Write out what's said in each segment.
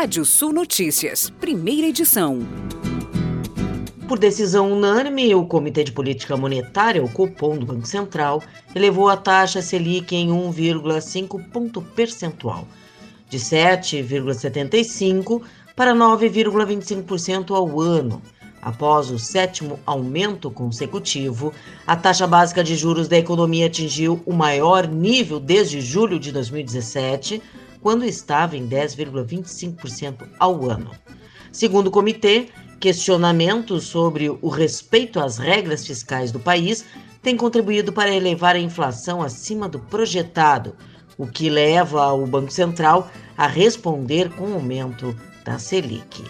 Rádio Sul Notícias, primeira edição. Por decisão unânime, o Comitê de Política Monetária, o Copom do Banco Central, elevou a taxa Selic em 1,5 ponto percentual, de 7,75 para 9,25% ao ano. Após o sétimo aumento consecutivo, a taxa básica de juros da economia atingiu o maior nível desde julho de 2017, quando estava em 10,25% ao ano. Segundo o comitê, questionamentos sobre o respeito às regras fiscais do país têm contribuído para elevar a inflação acima do projetado, o que leva o Banco Central a responder com o aumento da Selic.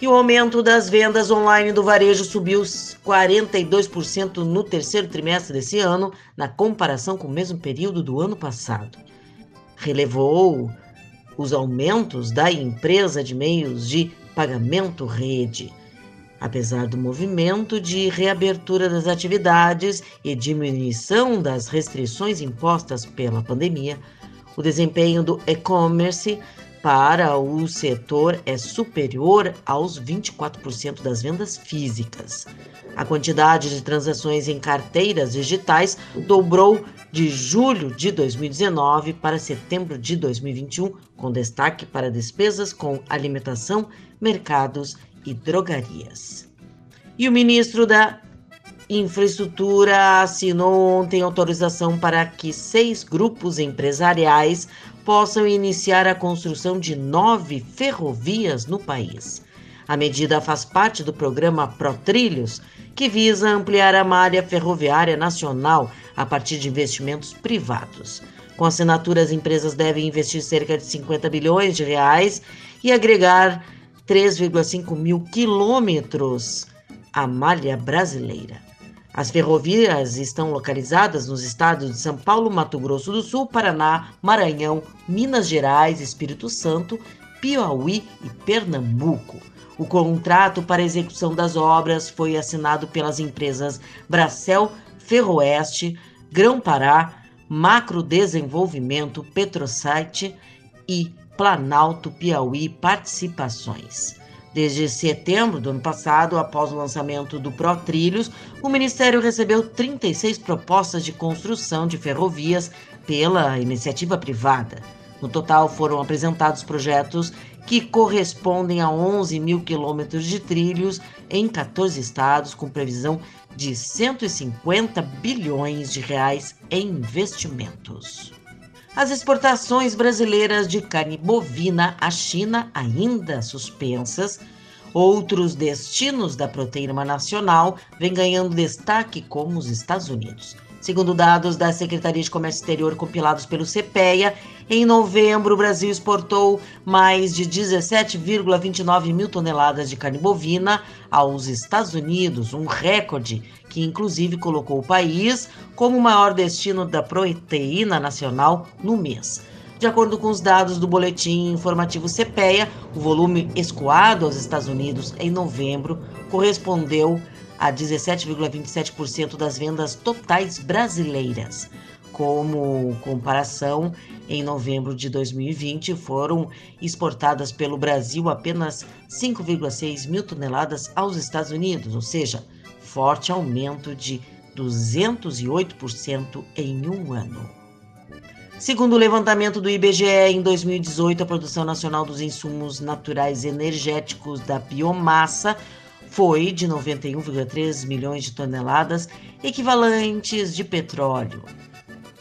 E o aumento das vendas online do varejo subiu 42% no terceiro trimestre desse ano, na comparação com o mesmo período do ano passado. Relevou os aumentos da empresa de meios de pagamento rede. Apesar do movimento de reabertura das atividades e diminuição das restrições impostas pela pandemia, o desempenho do e-commerce para o setor é superior aos 24% das vendas físicas. A quantidade de transações em carteiras digitais dobrou de julho de 2019 para setembro de 2021, com destaque para despesas com alimentação, mercados e drogarias. E o ministro da Infraestrutura assinou ontem autorização para que seis grupos empresariais possam iniciar a construção de nove ferrovias no país. A medida faz parte do programa ProTrilhos, que visa ampliar a malha ferroviária nacional a partir de investimentos privados. Com assinatura, as empresas devem investir cerca de 50 bilhões de reais e agregar 3,5 mil quilômetros à malha brasileira. As ferrovias estão localizadas nos estados de São Paulo, Mato Grosso do Sul, Paraná, Maranhão, Minas Gerais, Espírito Santo, Piauí e Pernambuco. O contrato para execução das obras foi assinado pelas empresas Bracel, Ferroeste, Grão Pará, Macro Desenvolvimento, Petrosite e Planalto Piauí Participações. Desde setembro do ano passado, após o lançamento do Pro Trilhos, o Ministério recebeu 36 propostas de construção de ferrovias pela iniciativa privada. No total, foram apresentados projetos que correspondem a 11 mil quilômetros de trilhos em 14 estados, com previsão de 150 bilhões de reais em investimentos. As exportações brasileiras de carne bovina à China ainda suspensas. Outros destinos da proteína nacional vêm ganhando destaque, como os Estados Unidos. Segundo dados da Secretaria de Comércio Exterior compilados pelo CPEA, em novembro o Brasil exportou mais de 17,29 mil toneladas de carne bovina aos Estados Unidos, um recorde que inclusive colocou o país como o maior destino da proteína nacional no mês. De acordo com os dados do boletim informativo CPEA, o volume escoado aos Estados Unidos em novembro correspondeu a 17,27% das vendas totais brasileiras. Como comparação, em novembro de 2020 foram exportadas pelo Brasil apenas 5,6 mil toneladas aos Estados Unidos, ou seja, forte aumento de 208% em um ano. Segundo o levantamento do IBGE, em 2018, a produção nacional dos insumos naturais energéticos da biomassa foi de 91,3 milhões de toneladas equivalentes de petróleo.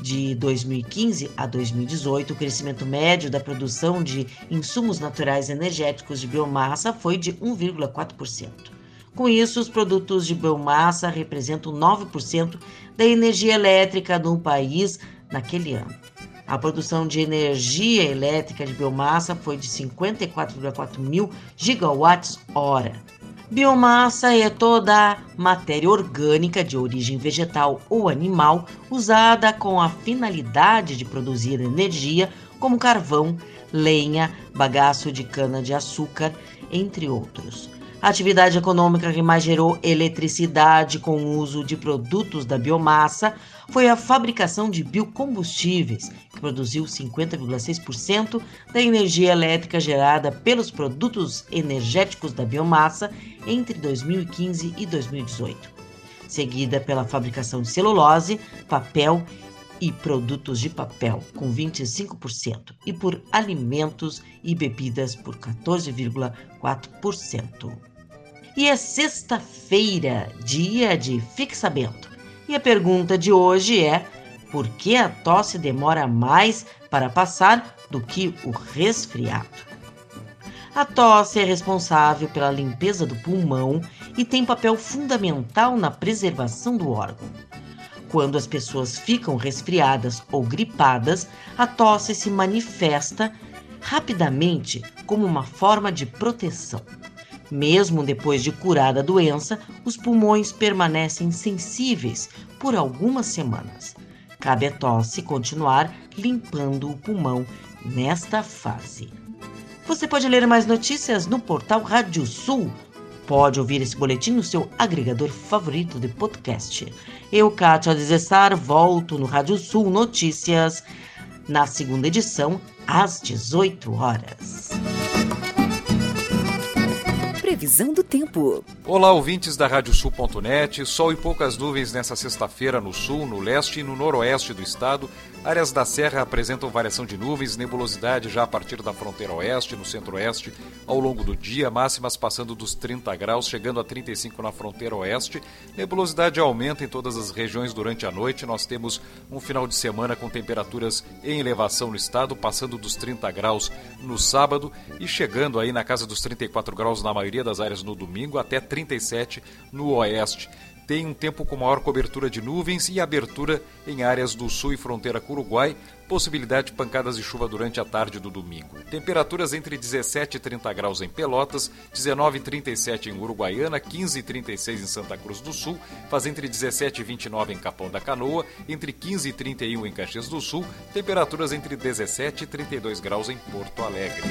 De 2015 a 2018, o crescimento médio da produção de insumos naturais energéticos de biomassa foi de 1,4%. Com isso, os produtos de biomassa representam 9% da energia elétrica no país naquele ano. A produção de energia elétrica de biomassa foi de 54,4 mil gigawatts-hora. Biomassa é toda matéria orgânica de origem vegetal ou animal usada com a finalidade de produzir energia, como carvão, lenha, bagaço de cana-de-açúcar, entre outros. A atividade econômica que mais gerou eletricidade com o uso de produtos da biomassa foi a fabricação de biocombustíveis, que produziu 50,6% da energia elétrica gerada pelos produtos energéticos da biomassa entre 2015 e 2018. Seguida pela fabricação de celulose, papel e produtos de papel, com 25%, e por alimentos e bebidas por 14,4%. E é sexta-feira, dia de Fique Sabendo. E a pergunta de hoje é: por que a tosse demora mais para passar do que o resfriado? A tosse é responsável pela limpeza do pulmão e tem papel fundamental na preservação do órgão. Quando as pessoas ficam resfriadas ou gripadas, a tosse se manifesta rapidamente como uma forma de proteção. Mesmo depois de curada a doença, os pulmões permanecem sensíveis por algumas semanas. Cabe à tosse continuar limpando o pulmão nesta fase. Você pode ler mais notícias no portal Rádio Sul. Pode ouvir esse boletim no seu agregador favorito de podcast. Eu, Kátia Desessar, volto no Rádio Sul Notícias na segunda edição, às 18 horas. Previsão do tempo. Olá, ouvintes da Radiosul.net. Sol e poucas nuvens nessa sexta-feira no sul, no leste e no noroeste do estado. Áreas da Serra apresentam variação de nuvens, nebulosidade já a partir da fronteira oeste, no centro-oeste, ao longo do dia, máximas passando dos 30 graus, chegando a 35 na fronteira oeste. Nebulosidade aumenta em todas as regiões durante a noite. Nós temos um final de semana com temperaturas em elevação no estado, passando dos 30 graus no sábado e chegando aí na casa dos 34 graus na maioria das áreas no domingo, até 37 no oeste tem um tempo com maior cobertura de nuvens e abertura em áreas do sul e fronteira com o Uruguai, possibilidade de pancadas de chuva durante a tarde do domingo. Temperaturas entre 17 e 30 graus em Pelotas, 19 e 37 em Uruguaiana, 15 e 36 em Santa Cruz do Sul, faz entre 17 e 29 em Capão da Canoa, entre 15 e 31 em Caxias do Sul, temperaturas entre 17 e 32 graus em Porto Alegre.